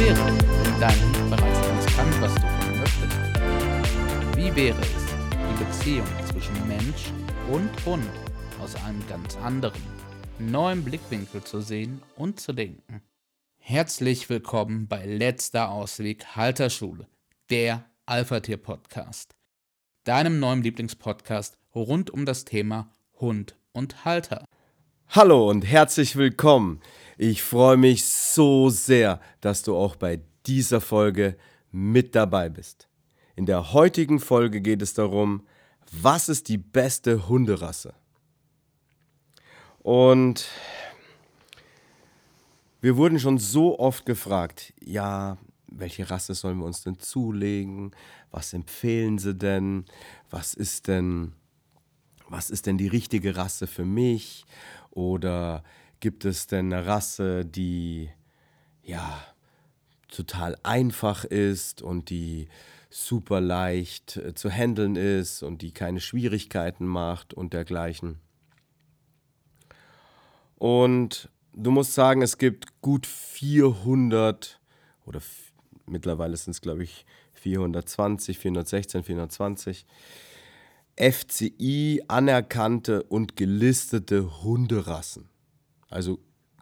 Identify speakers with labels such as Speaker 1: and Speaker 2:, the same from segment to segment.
Speaker 1: wäre, wenn dein bereits alles kann, was du von möchtest? Wie wäre es, die Beziehung zwischen Mensch und Hund aus einem ganz anderen, neuen Blickwinkel zu sehen und zu denken? Herzlich willkommen bei Letzter Ausweg Halterschule, der Alpha-Tier-Podcast, deinem neuen Lieblingspodcast rund um das Thema Hund und Halter.
Speaker 2: Hallo und herzlich willkommen. Ich freue mich so sehr, dass du auch bei dieser Folge mit dabei bist. In der heutigen Folge geht es darum, was ist die beste Hunderasse? Und wir wurden schon so oft gefragt, ja, welche Rasse sollen wir uns denn zulegen? Was empfehlen sie denn? Was ist denn was ist denn die richtige Rasse für mich? Oder gibt es denn eine Rasse, die ja total einfach ist und die super leicht äh, zu handeln ist und die keine Schwierigkeiten macht und dergleichen. Und du musst sagen, es gibt gut 400 oder mittlerweile sind es glaube ich 420, 416, 420 FCI anerkannte und gelistete Hunderassen. Also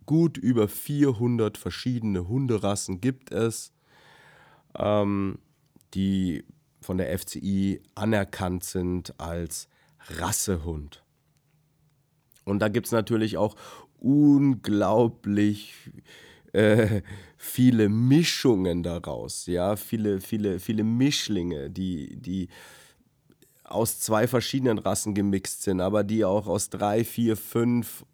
Speaker 2: gut über 400 verschiedene Hunderassen gibt es, ähm, die von der FCI anerkannt sind als Rassehund. Und da gibt es natürlich auch unglaublich äh, viele Mischungen daraus, ja, viele, viele, viele Mischlinge, die, die aus zwei verschiedenen Rassen gemixt sind, aber die auch aus drei, vier, fünf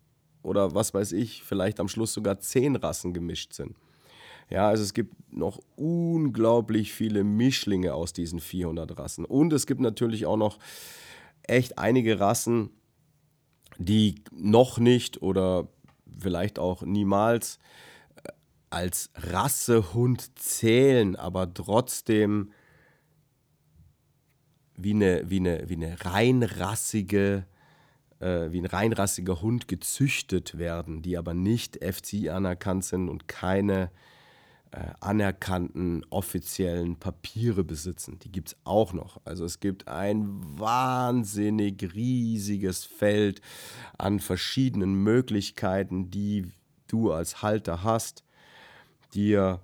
Speaker 2: oder was weiß ich, vielleicht am Schluss sogar zehn Rassen gemischt sind. Ja, also es gibt noch unglaublich viele Mischlinge aus diesen 400 Rassen. Und es gibt natürlich auch noch echt einige Rassen, die noch nicht oder vielleicht auch niemals äh, als Rassehund zählen, aber trotzdem wie eine, wie eine, wie eine reinrassige, äh, wie ein reinrassiger Hund gezüchtet werden, die aber nicht FCI anerkannt sind und keine äh, anerkannten offiziellen Papiere besitzen. Die gibt es auch noch. Also es gibt ein wahnsinnig riesiges Feld an verschiedenen Möglichkeiten, die du als Halter hast, dir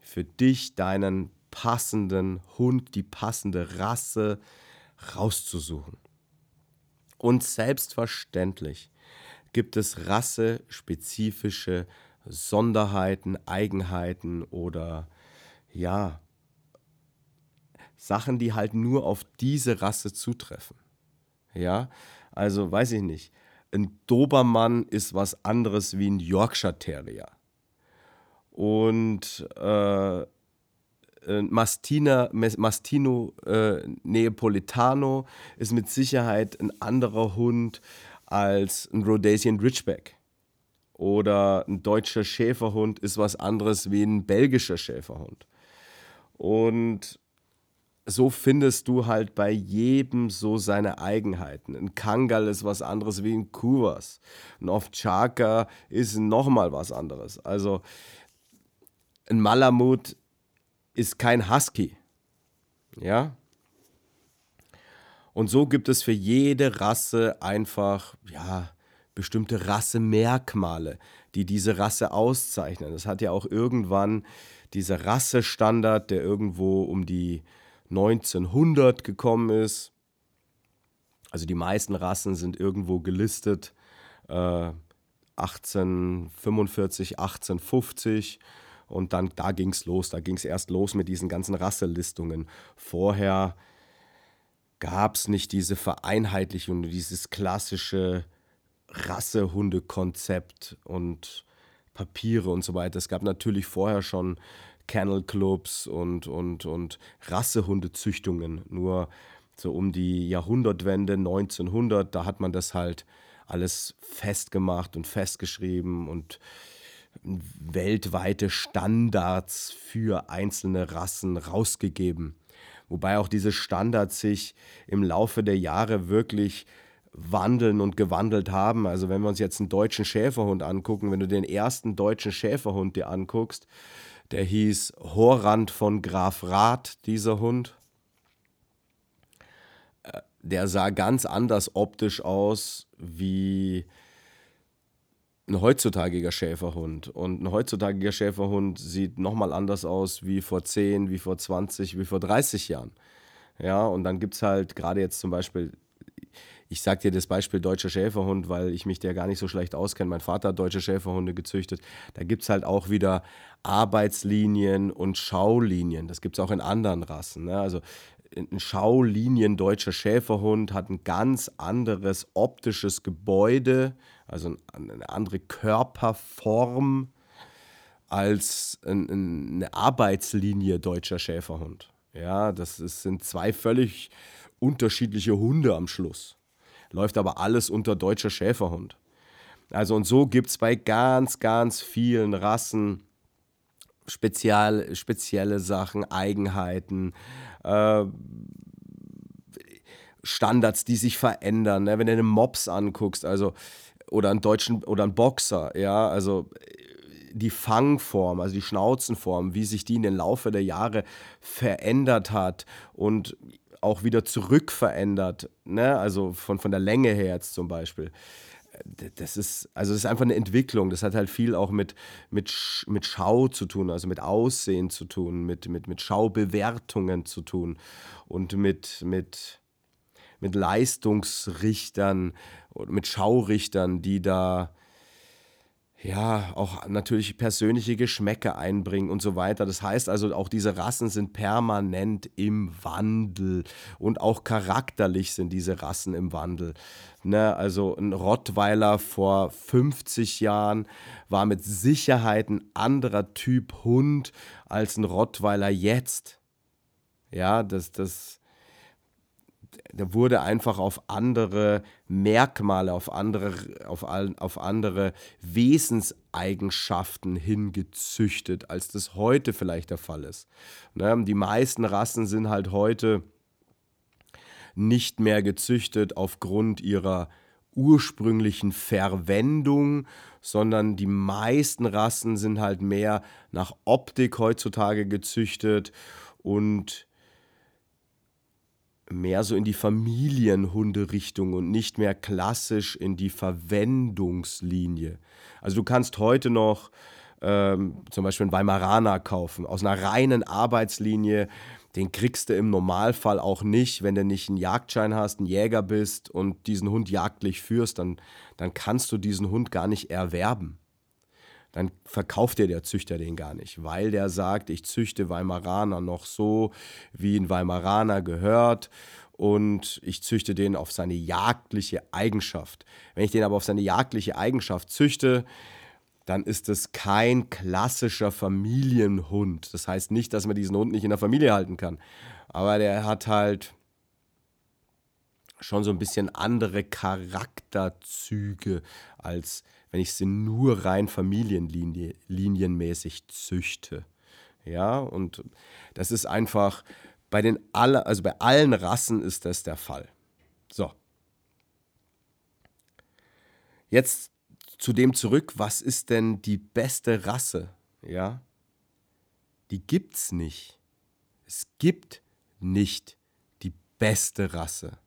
Speaker 2: für dich deinen passenden Hund, die passende Rasse rauszusuchen. Und selbstverständlich gibt es rassespezifische Sonderheiten, Eigenheiten oder ja, Sachen, die halt nur auf diese Rasse zutreffen. Ja, also weiß ich nicht. Ein Dobermann ist was anderes wie ein Yorkshire Terrier. Und äh, äh, Mastina, Mastino äh, Neapolitano ist mit Sicherheit ein anderer Hund als ein Rhodesian Ridgeback. Oder ein deutscher Schäferhund ist was anderes wie ein belgischer Schäferhund. Und so findest du halt bei jedem so seine Eigenheiten. Ein Kangal ist was anderes wie ein Kuvas. Ein Ovtchaka ist nochmal was anderes. Also ein Malamut ist kein Husky. Ja? Und so gibt es für jede Rasse einfach, ja, bestimmte Rassemerkmale, die diese Rasse auszeichnen. Das hat ja auch irgendwann dieser Rassestandard, der irgendwo um die 1900 gekommen ist. Also die meisten Rassen sind irgendwo gelistet. Äh, 1845, 1850 und dann, da ging es los. Da ging es erst los mit diesen ganzen Rasselistungen. Vorher gab es nicht diese Vereinheitlichung, dieses klassische Rassehunde-Konzept und Papiere und so weiter. Es gab natürlich vorher schon Kennel Clubs und, und, und Rassehundezüchtungen. Nur so um die Jahrhundertwende 1900, da hat man das halt alles festgemacht und festgeschrieben und weltweite Standards für einzelne Rassen rausgegeben. Wobei auch diese Standards sich im Laufe der Jahre wirklich wandeln und gewandelt haben. Also wenn wir uns jetzt einen deutschen Schäferhund angucken, wenn du den ersten deutschen Schäferhund dir anguckst, Der hieß Horrand von Graf Rath, dieser Hund. Äh, der sah ganz anders optisch aus wie ein heutzutagiger Schäferhund. Und ein heutzutagiger Schäferhund sieht nochmal anders aus wie vor 10, wie vor 20, wie vor 30 Jahren. Ja, und dann gibt es halt gerade jetzt zum Beispiel, ich sage dir das Beispiel deutscher Schäferhund, weil ich mich der gar nicht so schlecht auskenne. Mein Vater hat deutsche Schäferhunde gezüchtet. Da gibt es halt auch wieder Arbeitslinien und Schaulinien. Das gibt es auch in anderen Rassen. Ne? Also ein Schaulinien deutscher Schäferhund hat ein ganz anderes optisches Gebäude, also eine andere Körperform als eine Arbeitslinie deutscher Schäferhund. Ja, das ist, sind zwei völlig unterschiedliche Hunde am Schluss. Läuft aber alles unter deutscher Schäferhund. Also und so gibt es bei ganz, ganz vielen Rassen spezial, spezielle Sachen, Eigenheiten, äh, Standards, die sich verändern. Ne? Wenn du einen Mops anguckst, also oder einen deutschen oder einen Boxer, ja, also die Fangform, also die Schnauzenform, wie sich die in den Laufe der Jahre verändert hat und auch wieder zurück verändert, ne? also von, von der Länge her jetzt zum Beispiel. Das ist, also das ist einfach eine Entwicklung. Das hat halt viel auch mit, mit, mit Schau zu tun, also mit Aussehen zu tun, mit, mit, mit Schaubewertungen zu tun und mit, mit, mit Leistungsrichtern, mit Schaurichtern, die da ja, auch natürlich persönliche Geschmäcke einbringen und so weiter. Das heißt also, auch diese Rassen sind permanent im Wandel und auch charakterlich sind diese Rassen im Wandel. Ne, also ein Rottweiler vor 50 Jahren war mit Sicherheit ein anderer Typ Hund als ein Rottweiler jetzt. Ja, das, das, wurde einfach auf andere Merkmale, auf andere, auf, auf andere Wesenseigenschaften hingezüchtet, als das heute vielleicht der Fall ist. Ne? Die meisten Rassen sind halt heute nicht mehr gezüchtet aufgrund ihrer ursprünglichen Verwendung, sondern die meisten Rassen sind halt mehr nach Optik heutzutage gezüchtet und mehr so in die Familienhunde-Richtung und nicht mehr klassisch in die Verwendungslinie. Also du kannst heute noch ähm, zum Beispiel einen Weimaraner kaufen, aus einer reinen Arbeitslinie. Den kriegst du im Normalfall auch nicht, wenn du nicht einen Jagdschein hast, ein Jäger bist und diesen Hund jagdlich führst, dann, dann kannst du diesen Hund gar nicht erwerben dann verkauft dir der Züchter den gar nicht, weil der sagt, ich züchte Weimaraner noch so, wie ein Weimaraner gehört und ich züchte den auf seine jagdliche Eigenschaft. Wenn ich den aber auf seine jagdliche Eigenschaft züchte, dann ist es kein klassischer Familienhund. Das heißt nicht, dass man diesen Hund nicht in der Familie halten kann. Aber der hat halt schon so ein bisschen andere Charakterzüge als wenn ich sie nur rein familienlinienmäßig züchte. Ja, und das ist einfach bei den alle, also bei allen Rassen ist das der Fall. So. Jetzt zu dem zurück, was ist denn die beste Rasse? Ja? Die gibt's nicht. Es gibt nicht die beste Rasse.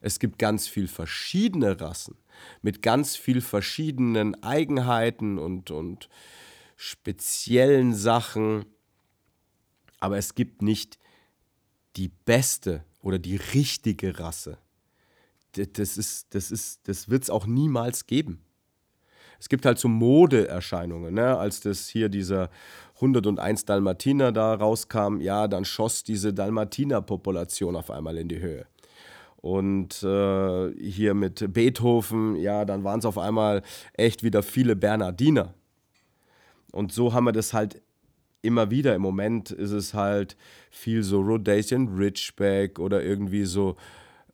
Speaker 2: Es gibt ganz viel verschiedene Rassen mit ganz viel verschiedenen Eigenheiten und, und speziellen Sachen. Aber es gibt nicht die beste oder die richtige Rasse. Das, ist, das, ist, das wird es auch niemals geben. Es gibt halt so Modeerscheinungen, ne? als das hier dieser 101 Dalmatiner da rauskam, ja, dann schoss diese Dalmatiner-Population auf einmal in die Höhe. Und äh, hier mit Beethoven, ja, dann waren es auf einmal echt wieder viele Bernardiner. Und so haben wir das halt immer wieder. Im Moment ist es halt viel so Rhodesian Ridgeback oder irgendwie so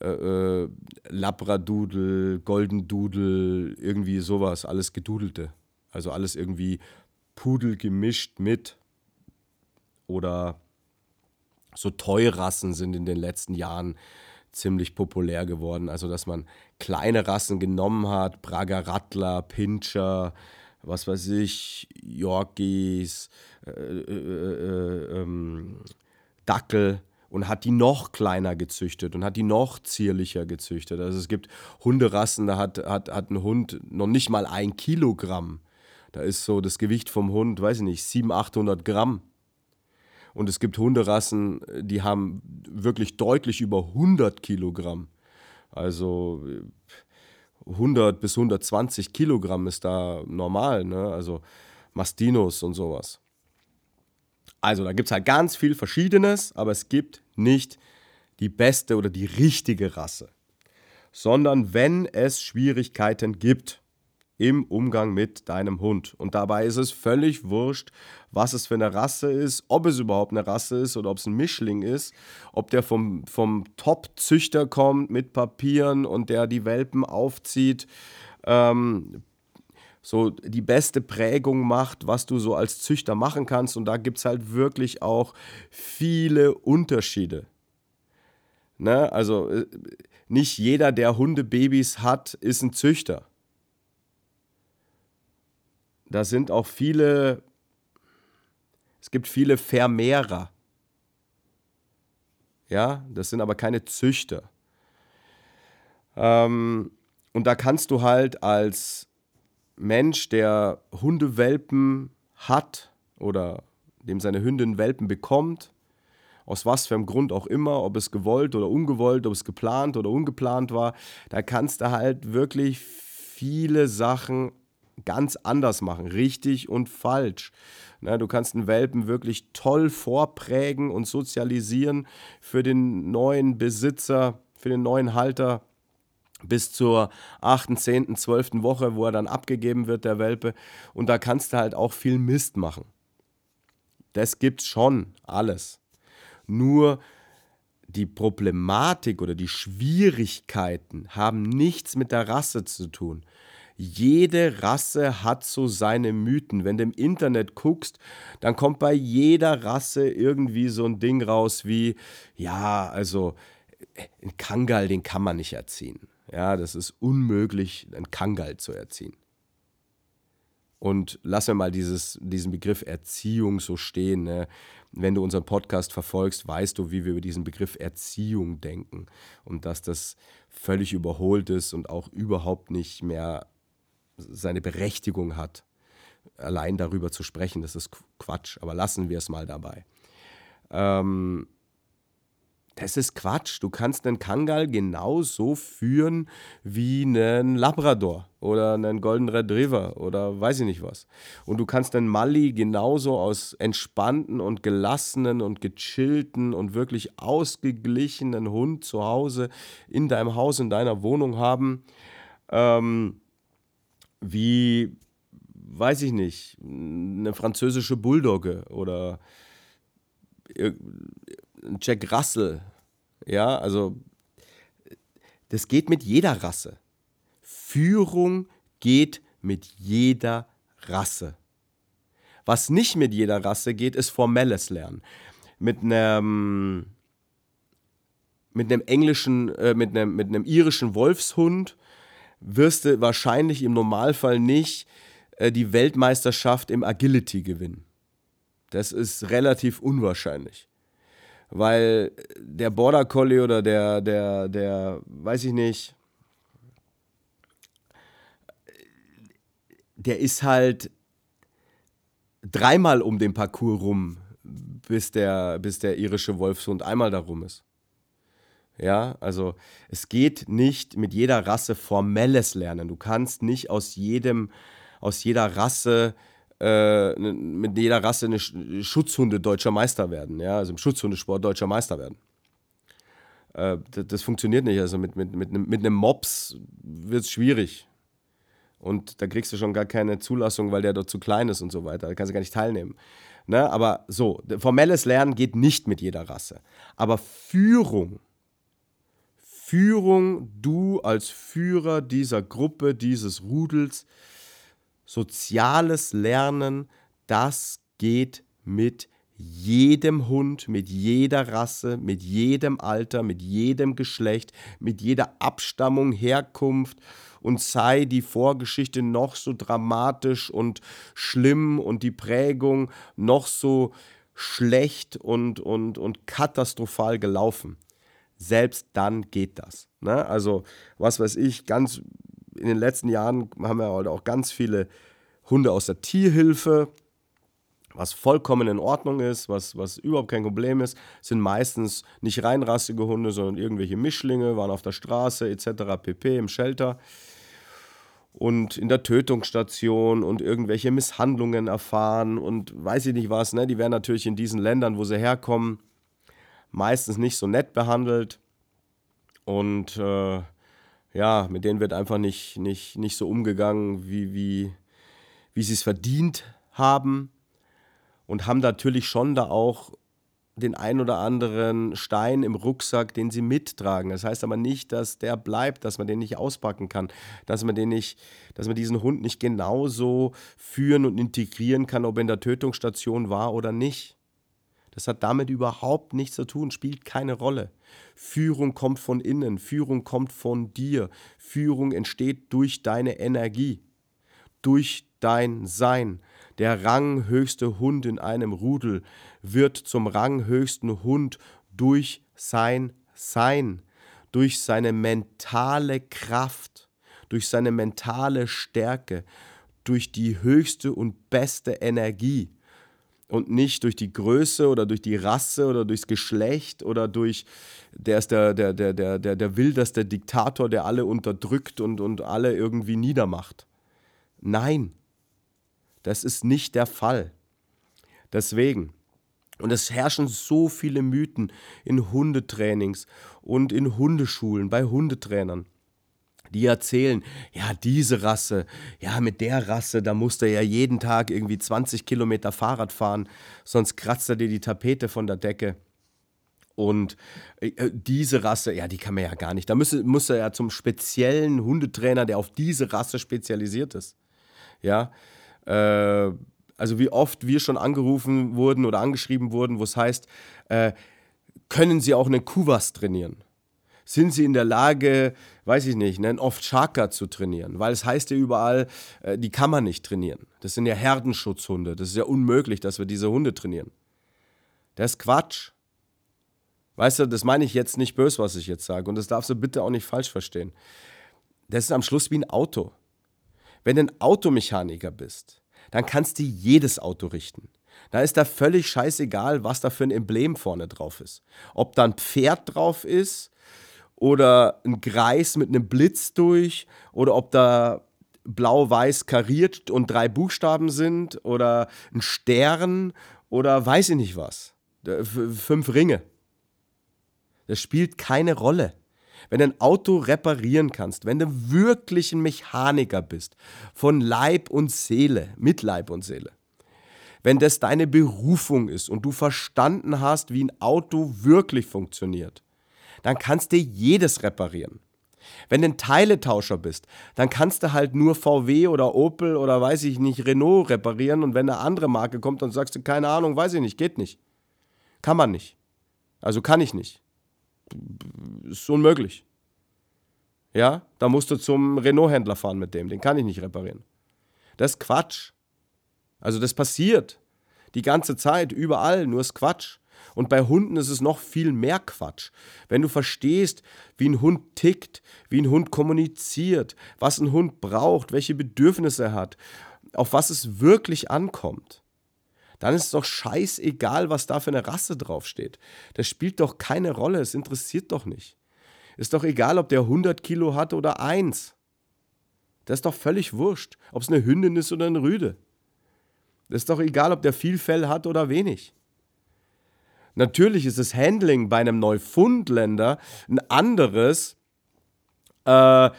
Speaker 2: äh, äh, Labradoodle, Golden Doodle, irgendwie sowas, alles Gedudelte. Also alles irgendwie Pudel gemischt mit oder so Teurassen sind in den letzten Jahren ziemlich populär geworden. Also, dass man kleine Rassen genommen hat, Prager Rattler, Pinscher, was weiß ich, Yorkies, äh, äh, äh, ähm, Dackel und hat die noch kleiner gezüchtet und hat die noch zierlicher gezüchtet. Also es gibt Hunderassen, da hat, hat, hat ein Hund noch nicht mal ein Kilogramm. Da ist so das Gewicht vom Hund, weiß ich nicht, 700, 800 Gramm. Und es gibt Hunderassen, die haben wirklich deutlich über 100 Kilogramm. Also 100 bis 120 Kilogramm ist da normal, ne? Also Mastinos und sowas. Also da gibt es halt ganz viel Verschiedenes, aber es gibt nicht die beste oder die richtige Rasse. Sondern wenn es Schwierigkeiten gibt, im Umgang mit deinem Hund. Und dabei ist es völlig wurscht, was es für eine Rasse ist, ob es überhaupt eine Rasse ist oder ob es ein Mischling ist, ob der vom, vom Top-Züchter kommt mit Papieren und der die Welpen aufzieht, ähm, so die beste Prägung macht, was du so als Züchter machen kannst. Und da gibt es halt wirklich auch viele Unterschiede. Ne? Also äh, nicht jeder, der Hundebabys hat, ist ein Züchter da sind auch viele, es gibt viele Vermehrer. Ja, das sind aber keine Züchter. Ähm, und da kannst du halt als Mensch, der Hundewelpen hat oder dem seine Hündin Welpen bekommt, aus was für einem Grund auch immer, ob es gewollt oder ungewollt, ob es geplant oder ungeplant war, da kannst du halt wirklich viele Sachen ganz anders machen, richtig und falsch. Na, du kannst einen Welpen wirklich toll vorprägen und sozialisieren für den neuen Besitzer, für den neuen Halter bis zur 8., 10., 12. Woche, wo er dann abgegeben wird, der Welpe. Und da kannst du halt auch viel Mist machen. Das gibt's schon, alles. Nur die Problematik oder die Schwierigkeiten haben nichts mit der Rasse zu tun jede Rasse hat so seine Mythen. Wenn du im Internet guckst, dann kommt bei jeder Rasse irgendwie so ein Ding raus wie, ja, also ein Kangal, den kann man nicht erziehen. Ja, das ist unmöglich, einen Kangal zu erziehen. Und lass mir mal dieses, diesen Begriff Erziehung so stehen. Ne? Wenn du unseren Podcast verfolgst, weißt du, wie wir über diesen Begriff Erziehung denken und dass das völlig überholt ist und auch überhaupt nicht mehr seine Berechtigung hat, allein darüber zu sprechen. Das ist Quatsch, aber lassen wir es mal dabei. Ähm, das ist Quatsch. Du kannst einen Kangal genauso führen wie einen Labrador oder einen Golden Retriever oder weiß ich nicht was. Und du kannst einen Mali genauso aus entspannten und gelassenen und gechillten und wirklich ausgeglichenen Hund zu Hause in deinem Haus, in deiner Wohnung haben. Ähm, wie, weiß ich nicht, eine französische Bulldogge oder ein Jack Russell. Ja, also das geht mit jeder Rasse. Führung geht mit jeder Rasse. Was nicht mit jeder Rasse geht, ist formelles Lernen. Mit einem, mit einem englischen, äh, mit, einem, mit einem irischen Wolfshund wirst du wahrscheinlich im Normalfall nicht äh, die Weltmeisterschaft im Agility gewinnen. Das ist relativ unwahrscheinlich. Weil der Border Collie oder der, der, der, weiß ich nicht, der ist halt dreimal um den Parcours rum, bis der, bis der irische Wolfshund einmal da rum ist. Ja, also es geht nicht mit jeder Rasse formelles Lernen. Du kannst nicht aus jedem, aus jeder Rasse, äh, mit jeder Rasse eine Schutzhunde deutscher Meister werden, ja, also im Schutzhundesport deutscher Meister werden. Äh, das, das, funktioniert nicht. Also mit, mit, mit, mit einem Mops wird es schwierig. Und da kriegst du schon gar keine Zulassung, weil der dort zu klein ist und so weiter. Da kannst du gar nicht teilnehmen. Ne? Aber so, formelles Lernen geht nicht mit jeder Rasse. Aber Führung Führung, du als Führer dieser Gruppe, dieses Rudels, soziales Lernen, das geht mit jedem Hund, mit jeder Rasse, mit jedem Alter, mit jedem Geschlecht, mit jeder Abstammung, Herkunft und sei die Vorgeschichte noch so dramatisch und schlimm und die Prägung noch so schlecht und, und, und katastrophal gelaufen. Selbst dann geht das. Ne? Also, was weiß ich, ganz in den letzten Jahren haben wir halt auch ganz viele Hunde aus der Tierhilfe, was vollkommen in Ordnung ist, was, was überhaupt kein Problem ist, sind meistens nicht reinrassige Hunde, sondern irgendwelche Mischlinge, waren auf der Straße etc. pp. im Shelter und in der Tötungsstation und irgendwelche Misshandlungen erfahren und weiß ich nicht was. Ne? Die werden natürlich in diesen Ländern, wo sie herkommen, meistens nicht so nett behandelt und äh, ja, mit denen wird einfach nicht, nicht, nicht so umgegangen, wie, wie, wie sie es verdient haben und haben natürlich schon da auch den ein oder anderen Stein im Rucksack, den sie mittragen. Das heißt aber nicht, dass der bleibt, dass man den nicht auspacken kann, dass man den nicht, dass man diesen Hund nicht genauso führen und integrieren kann, ob er in der Tötungsstation war oder nicht. Das hat damit überhaupt nichts zu tun, spielt keine Rolle. Führung kommt von innen, Führung kommt von dir, Führung entsteht durch deine Energie, durch dein Sein. Der ranghöchste Hund in einem Rudel wird zum ranghöchsten Hund durch sein Sein, durch seine mentale Kraft, durch seine mentale Stärke, durch die höchste und beste Energie und nicht durch die Größe oder durch die Rasse oder durchs Geschlecht oder durch, der ist der, der, der, der, der, der wildeste Diktator, der alle unterdrückt und, und alle irgendwie niedermacht. Nein, das ist nicht der Fall. Deswegen, und es herrschen so viele Mythen in Hundetrainings und in Hundeschulen, bei Hundetrainern. Die erzählen, ja, diese Rasse, ja, mit der Rasse, da musst du ja jeden Tag irgendwie 20 Kilometer Fahrrad fahren, sonst kratzt er dir die Tapete von der Decke. Und äh, diese Rasse, ja, die kann man ja gar nicht. Da muss, muss er ja zum speziellen Hundetrainer, der auf diese Rasse spezialisiert ist. Ja, äh, also wie oft wir schon angerufen wurden oder angeschrieben wurden, wo es heißt, äh, können Sie auch einen Kuvas trainieren? Sind Sie in der Lage, weiß ich nicht, einen Oft-Shaka zu trainieren? Weil es heißt ja überall, äh, die kann man nicht trainieren. Das sind ja Herdenschutzhunde. Das ist ja unmöglich, dass wir diese Hunde trainieren. Das ist Quatsch. Weißt du, das meine ich jetzt nicht böse, was ich jetzt sage. Und das darfst du bitte auch nicht falsch verstehen. Das ist am Schluss wie ein Auto. Wenn du ein Automechaniker bist, dann kannst du jedes Auto richten. Da ist da völlig scheißegal, was da für ein Emblem vorne drauf ist. Ob da ein Pferd drauf ist oder ein Greis mit einem Blitz durch oder ob da blau-weiß kariert und drei Buchstaben sind oder ein Stern oder weiß ich nicht was. Fünf Ringe. Das spielt keine Rolle wenn du ein Auto reparieren kannst, wenn du wirklich ein Mechaniker bist, von Leib und Seele, mit Leib und Seele, wenn das deine Berufung ist und du verstanden hast, wie ein Auto wirklich funktioniert, dann kannst du jedes reparieren. Wenn du ein Teiletauscher bist, dann kannst du halt nur VW oder Opel oder weiß ich nicht, Renault reparieren und wenn eine andere Marke kommt, dann sagst du, keine Ahnung, weiß ich nicht, geht nicht. Kann man nicht. Also kann ich nicht ist unmöglich. Ja, da musst du zum Renault-Händler fahren mit dem, den kann ich nicht reparieren. Das ist Quatsch. Also das passiert die ganze Zeit, überall, nur ist Quatsch. Und bei Hunden ist es noch viel mehr Quatsch. Wenn du verstehst, wie ein Hund tickt, wie ein Hund kommuniziert, was ein Hund braucht, welche Bedürfnisse er hat, auf was es wirklich ankommt, dann ist es doch scheißegal, was da für eine Rasse draufsteht. Das spielt doch keine Rolle, es interessiert doch nicht. Ist doch egal, ob der 100 Kilo hat oder eins. Das ist doch völlig wurscht, ob es eine Hündin ist oder eine Rüde. Das ist doch egal, ob der viel Fell hat oder wenig. Natürlich ist das Handling bei einem Neufundländer ein anderes äh,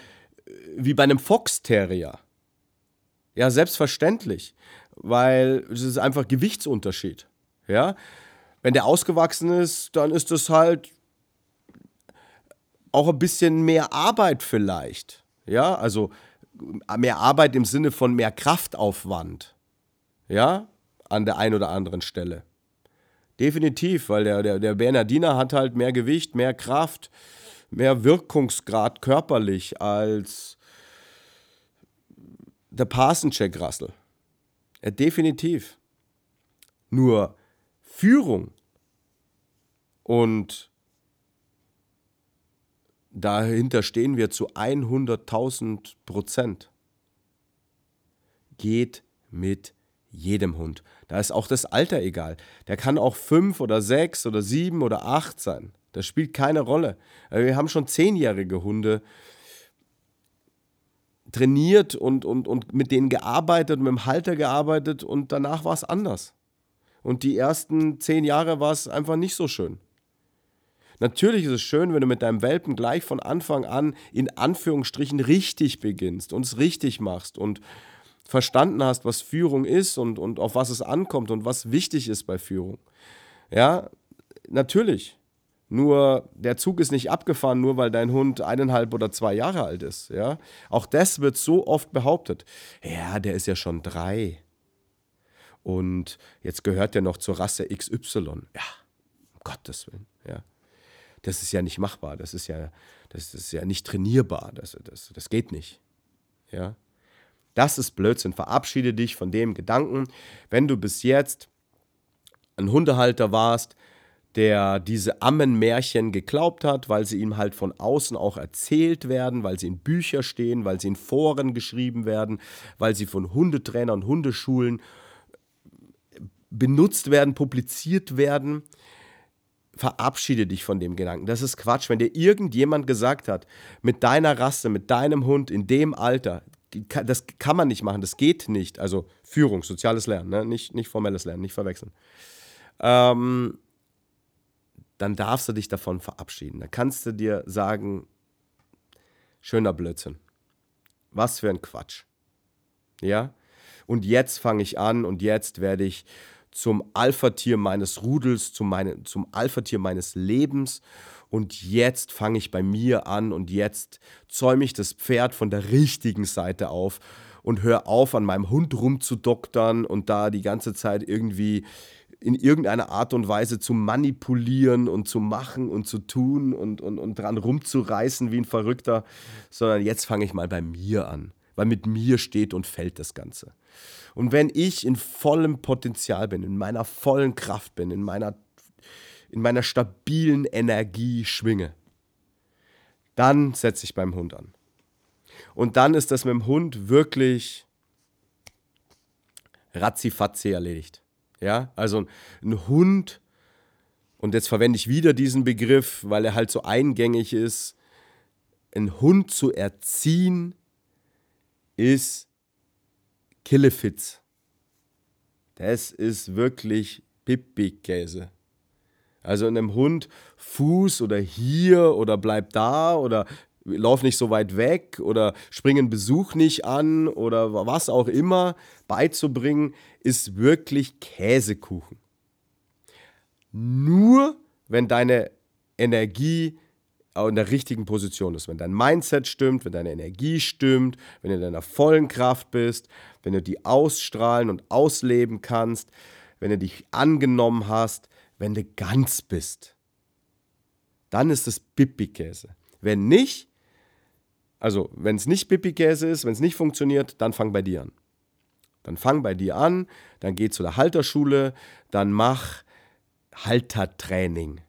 Speaker 2: wie bei einem Fox Terrier. Ja, selbstverständlich weil es ist einfach Gewichtsunterschied. Ja? Wenn der ausgewachsen ist, dann ist das halt auch ein bisschen mehr Arbeit vielleicht. Ja, also mehr Arbeit im Sinne von mehr Kraftaufwand. Ja, an der einen oder anderen Stelle. Definitiv, weil der, der, der Bernardiner hat halt mehr Gewicht, mehr Kraft, mehr Wirkungsgrad körperlich als der Passencheck Rassel. Ja, definitiv. Nur Führung und dahinter stehen wir zu 100.000 Prozent, geht mit jedem Hund. Da ist auch das Alter egal. Der kann auch fünf oder sechs oder sieben oder acht sein. Das spielt keine Rolle. Also wir haben schon zehnjährige Hunde trainiert und, und, und mit denen gearbeitet, mit dem Halter gearbeitet und danach war es anders. Und die ersten zehn Jahre war es einfach nicht so schön. Natürlich ist es schön, wenn du mit deinem Welpen gleich von Anfang an in Anführungsstrichen richtig beginnst und es richtig machst und verstanden hast, was Führung ist und, und auf was es ankommt und was wichtig ist bei Führung. Ja, natürlich. Nur der Zug ist nicht abgefahren, nur weil dein Hund eineinhalb oder zwei Jahre alt ist. Ja? Auch das wird so oft behauptet. Ja, der ist ja schon drei. Und jetzt gehört der noch zur Rasse XY. Ja, um Gottes Willen. Ja. Das ist ja nicht machbar. Das ist ja, das ist ja nicht trainierbar. Das, das, das geht nicht. Ja. Das ist Blödsinn. Verabschiede dich von dem Gedanken, wenn du bis jetzt ein Hundehalter warst, der diese Ammenmärchen geglaubt hat, weil sie ihm halt von außen auch erzählt werden, weil sie in Büchern stehen, weil sie in Foren geschrieben werden, weil sie von Hundetrainern und Hundeschulen benutzt werden, publiziert werden. Verabschiede dich von dem Gedanken. Das ist Quatsch. Wenn dir irgendjemand gesagt hat, mit deiner Rasse, mit deinem Hund in dem Alter, das kann man nicht machen, das geht nicht. Also Führung, soziales Lernen, ne? nicht, nicht formelles Lernen, nicht verwechseln. Ähm, dann darfst du dich davon verabschieden. Da kannst du dir sagen, schöner Blödsinn. Was für ein Quatsch. Ja? Und jetzt fange ich an und jetzt werde ich zum Alpha-Tier meines Rudels, zum, meine, zum Alpha-Tier meines Lebens und jetzt fange ich bei mir an und jetzt zäume ich das Pferd von der richtigen Seite auf und höre auf, an meinem Hund rumzudoktern und da die ganze Zeit irgendwie in irgendeiner Art und Weise zu manipulieren und zu machen und zu tun und, und, und dran rumzureißen wie ein Verrückter, sondern jetzt fange ich mal bei mir an, weil mit mir steht und fällt das Ganze. Und wenn ich in vollem Potenzial bin, in meiner vollen Kraft bin, in meiner in meiner stabilen Energie schwinge, dann setze ich beim Hund an. Und dann ist das mit dem Hund wirklich ratzifatzi erledigt. Ja, also ein Hund, und jetzt verwende ich wieder diesen Begriff, weil er halt so eingängig ist, ein Hund zu erziehen ist Killefitz. Das ist wirklich Pipi-Käse. Also einem Hund Fuß oder hier oder bleib da oder lauf nicht so weit weg oder springen Besuch nicht an oder was auch immer beizubringen, ist wirklich Käsekuchen. Nur wenn deine Energie in der richtigen Position ist, wenn dein Mindset stimmt, wenn deine Energie stimmt, wenn du in deiner vollen Kraft bist, wenn du die ausstrahlen und ausleben kannst, wenn du dich angenommen hast, wenn du ganz bist. Dann ist es Pipi-Käse. Wenn nicht, also wenn es nicht Pipi-Käse ist, wenn es nicht funktioniert, dann fang bei dir an. Dann fang bei dir an, dann geh zu der Halterschule, dann mach Haltertraining.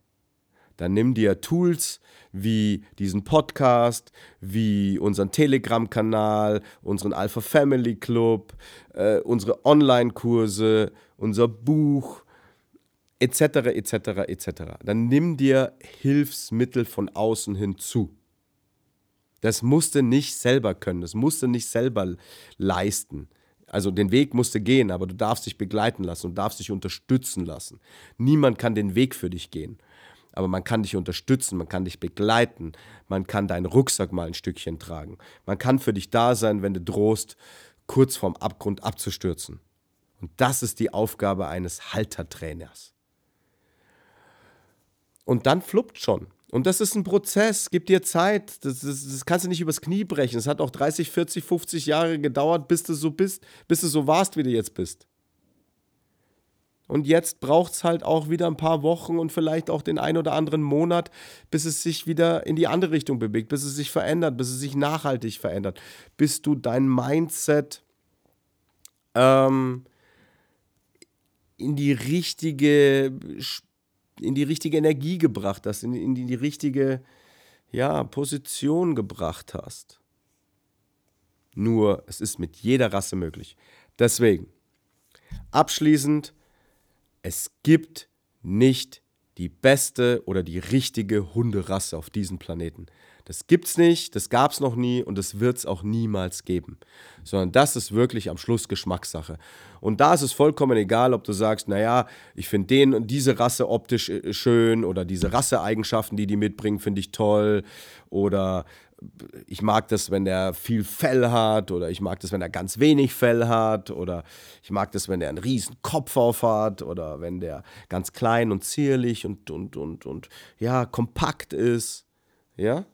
Speaker 2: Dann nimm dir Tools wie diesen Podcast, wie unseren Telegram-Kanal, unseren Alpha Family Club, äh, unsere Online-Kurse, unser Buch, etc., etc., etc. Dann nimm dir Hilfsmittel von außen hinzu. Das musste nicht selber können, das musste nicht selber leisten. Also den Weg musste gehen, aber du darfst dich begleiten lassen und darfst dich unterstützen lassen. Niemand kann den Weg für dich gehen. Aber man kann dich unterstützen, man kann dich begleiten, man kann deinen Rucksack mal ein Stückchen tragen. Man kann für dich da sein, wenn du drohst, kurz vorm Abgrund abzustürzen. Und das ist die Aufgabe eines Haltertrainers. Und dann fluppt schon. Und das ist ein Prozess, gib dir Zeit. Das, das, das, kannst du nicht übers Knie brechen. Es hat auch 30, 40, 50 Jahre gedauert, bis du so bist, bis du so warst, wie du jetzt bist. Und jetzt braucht es halt auch wieder ein paar Wochen und vielleicht auch den einen oder anderen Monat, bis es sich wieder in die andere Richtung bewegt, bis es sich verändert, bis es sich nachhaltig verändert, bis du dein Mindset ähm, in die richtige in die richtige Energie gebracht hast, in, in die richtige ja, Position gebracht hast. Nur es ist mit jeder Rasse möglich. Deswegen, abschließend, es gibt nicht die beste oder die richtige Hunderasse auf diesem Planeten. Das gibt's nicht, das gab's noch nie und das wird's auch niemals geben. Sondern das ist wirklich am Schluss Geschmackssache. Und da ist es vollkommen egal, ob du sagst, naja, ich finde den und diese Rasse optisch äh, schön oder diese Rasseeigenschaften, die die mitbringen, finde ich toll oder ich mag das, wenn der viel Fell hat oder ich mag das, wenn er ganz wenig Fell hat oder ich mag das, wenn er einen riesen Kopf auf hat oder wenn der ganz klein und zierlich und, und, und, und ja, kompakt ist. Ja,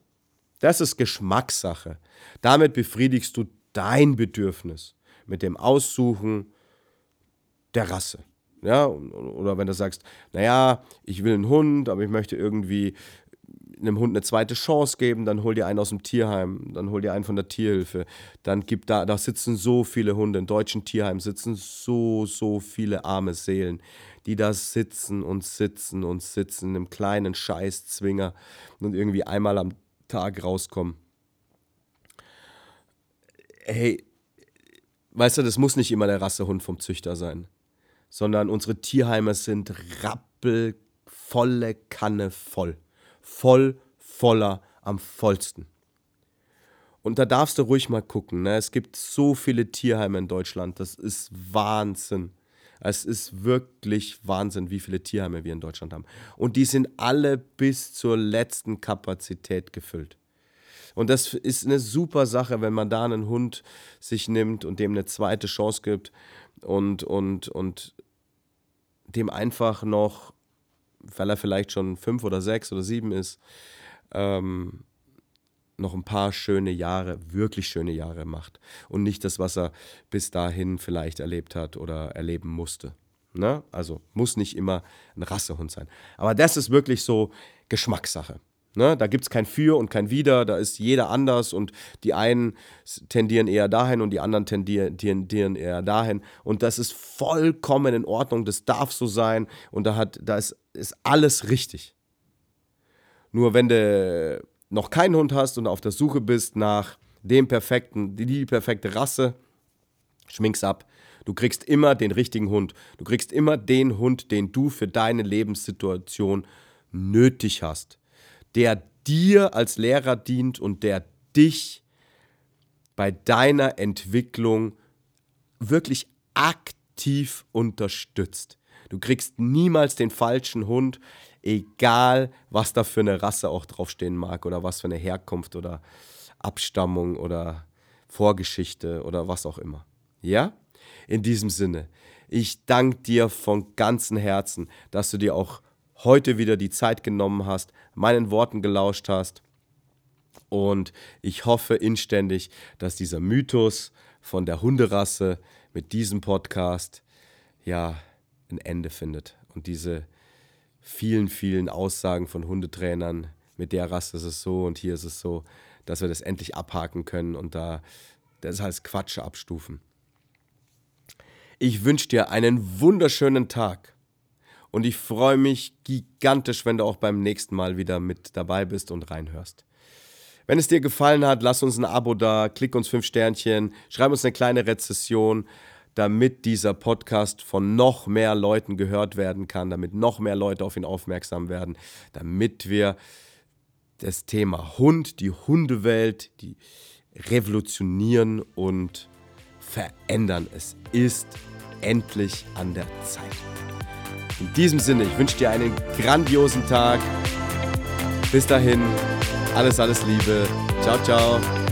Speaker 2: das ist Geschmackssache. Damit befriedigst du dein Bedürfnis mit dem Aussuchen der Rasse. Ja, oder wenn du sagst, naja, ich will einen Hund, aber ich möchte irgendwie einem Hund eine zweite Chance geben, dann hol dir einen aus dem Tierheim, dann hol dir einen von der Tierhilfe. Dann gibt da, da sitzen so viele Hunde, in deutschen Tierheimen sitzen so, so viele arme Seelen, die da sitzen und sitzen und sitzen in einem kleinen Scheißzwinger und irgendwie einmal am Tag rauskommen. Hey, weißt du, das muss nicht immer der Rassehund vom Züchter sein, sondern unsere Tierheime sind rappelvolle Kanne voll. Voll, voller, am vollsten. Und da darfst du ruhig mal gucken. Ne? Es gibt so viele Tierheime in Deutschland. Das ist Wahnsinn. Es ist wirklich Wahnsinn, wie viele Tierheime wir in Deutschland haben. Und die sind alle bis zur letzten Kapazität gefüllt. Und das ist eine super Sache, wenn man da einen Hund sich nimmt und dem eine zweite Chance gibt und, und, und dem einfach noch, weil er vielleicht schon fünf oder sechs oder sieben ist, ähm, noch ein paar schöne Jahre, wirklich schöne Jahre macht und nicht das, was er bis dahin vielleicht erlebt hat oder erleben musste. Ne? Also muss nicht immer ein Rassehund sein. Aber das ist wirklich so Geschmackssache. Ne? Da gibt es kein Für und kein Wider, da ist jeder anders und die einen tendieren eher dahin und die anderen tendieren, eher dahin. Und das ist vollkommen in Ordnung, das darf so sein und da, hat, da ist, ist alles richtig. Nur wenn du noch keinen Hund hast und auf der Suche bist nach dem perfekten, die perfekte Rasse, schmink's ab. Du kriegst immer den richtigen Hund. Du kriegst immer den Hund, den du für deine Lebenssituation nötig hast. Der dir als Lehrer dient und der dich bei deiner Entwicklung wirklich aktiv unterstützt. Du kriegst niemals den falschen Hund, egal was da für eine Rasse auch draufstehen mag oder was für eine Herkunft oder Abstammung oder Vorgeschichte oder was auch immer. Ja? In diesem Sinne, ich danke dir von ganzem Herzen, dass du dir auch heute wieder die Zeit genommen hast, meinen Worten gelauscht hast. Und ich hoffe inständig, dass dieser Mythos von der Hunderasse mit diesem Podcast ja ein Ende findet und diese vielen, vielen Aussagen von Hundetrainern, mit der Rasse ist es so und hier ist es so, dass wir das endlich abhaken können und da das als Quatsch abstufen. Ich wünsche dir einen wunderschönen Tag und ich freue mich gigantisch, wenn du auch beim nächsten Mal wieder mit dabei bist und reinhörst. Wenn es dir gefallen hat, lass uns ein Abo da, klick uns fünf Sternchen, schreib uns eine kleine Rezession damit dieser Podcast von noch mehr Leuten gehört werden kann, damit noch mehr Leute auf ihn aufmerksam werden, damit wir das Thema Hund, die Hundewelt, die revolutionieren und verändern. Es ist endlich an der Zeit. In diesem Sinne, ich wünsche dir einen grandiosen Tag. Bis dahin, alles, alles Liebe. Ciao, ciao.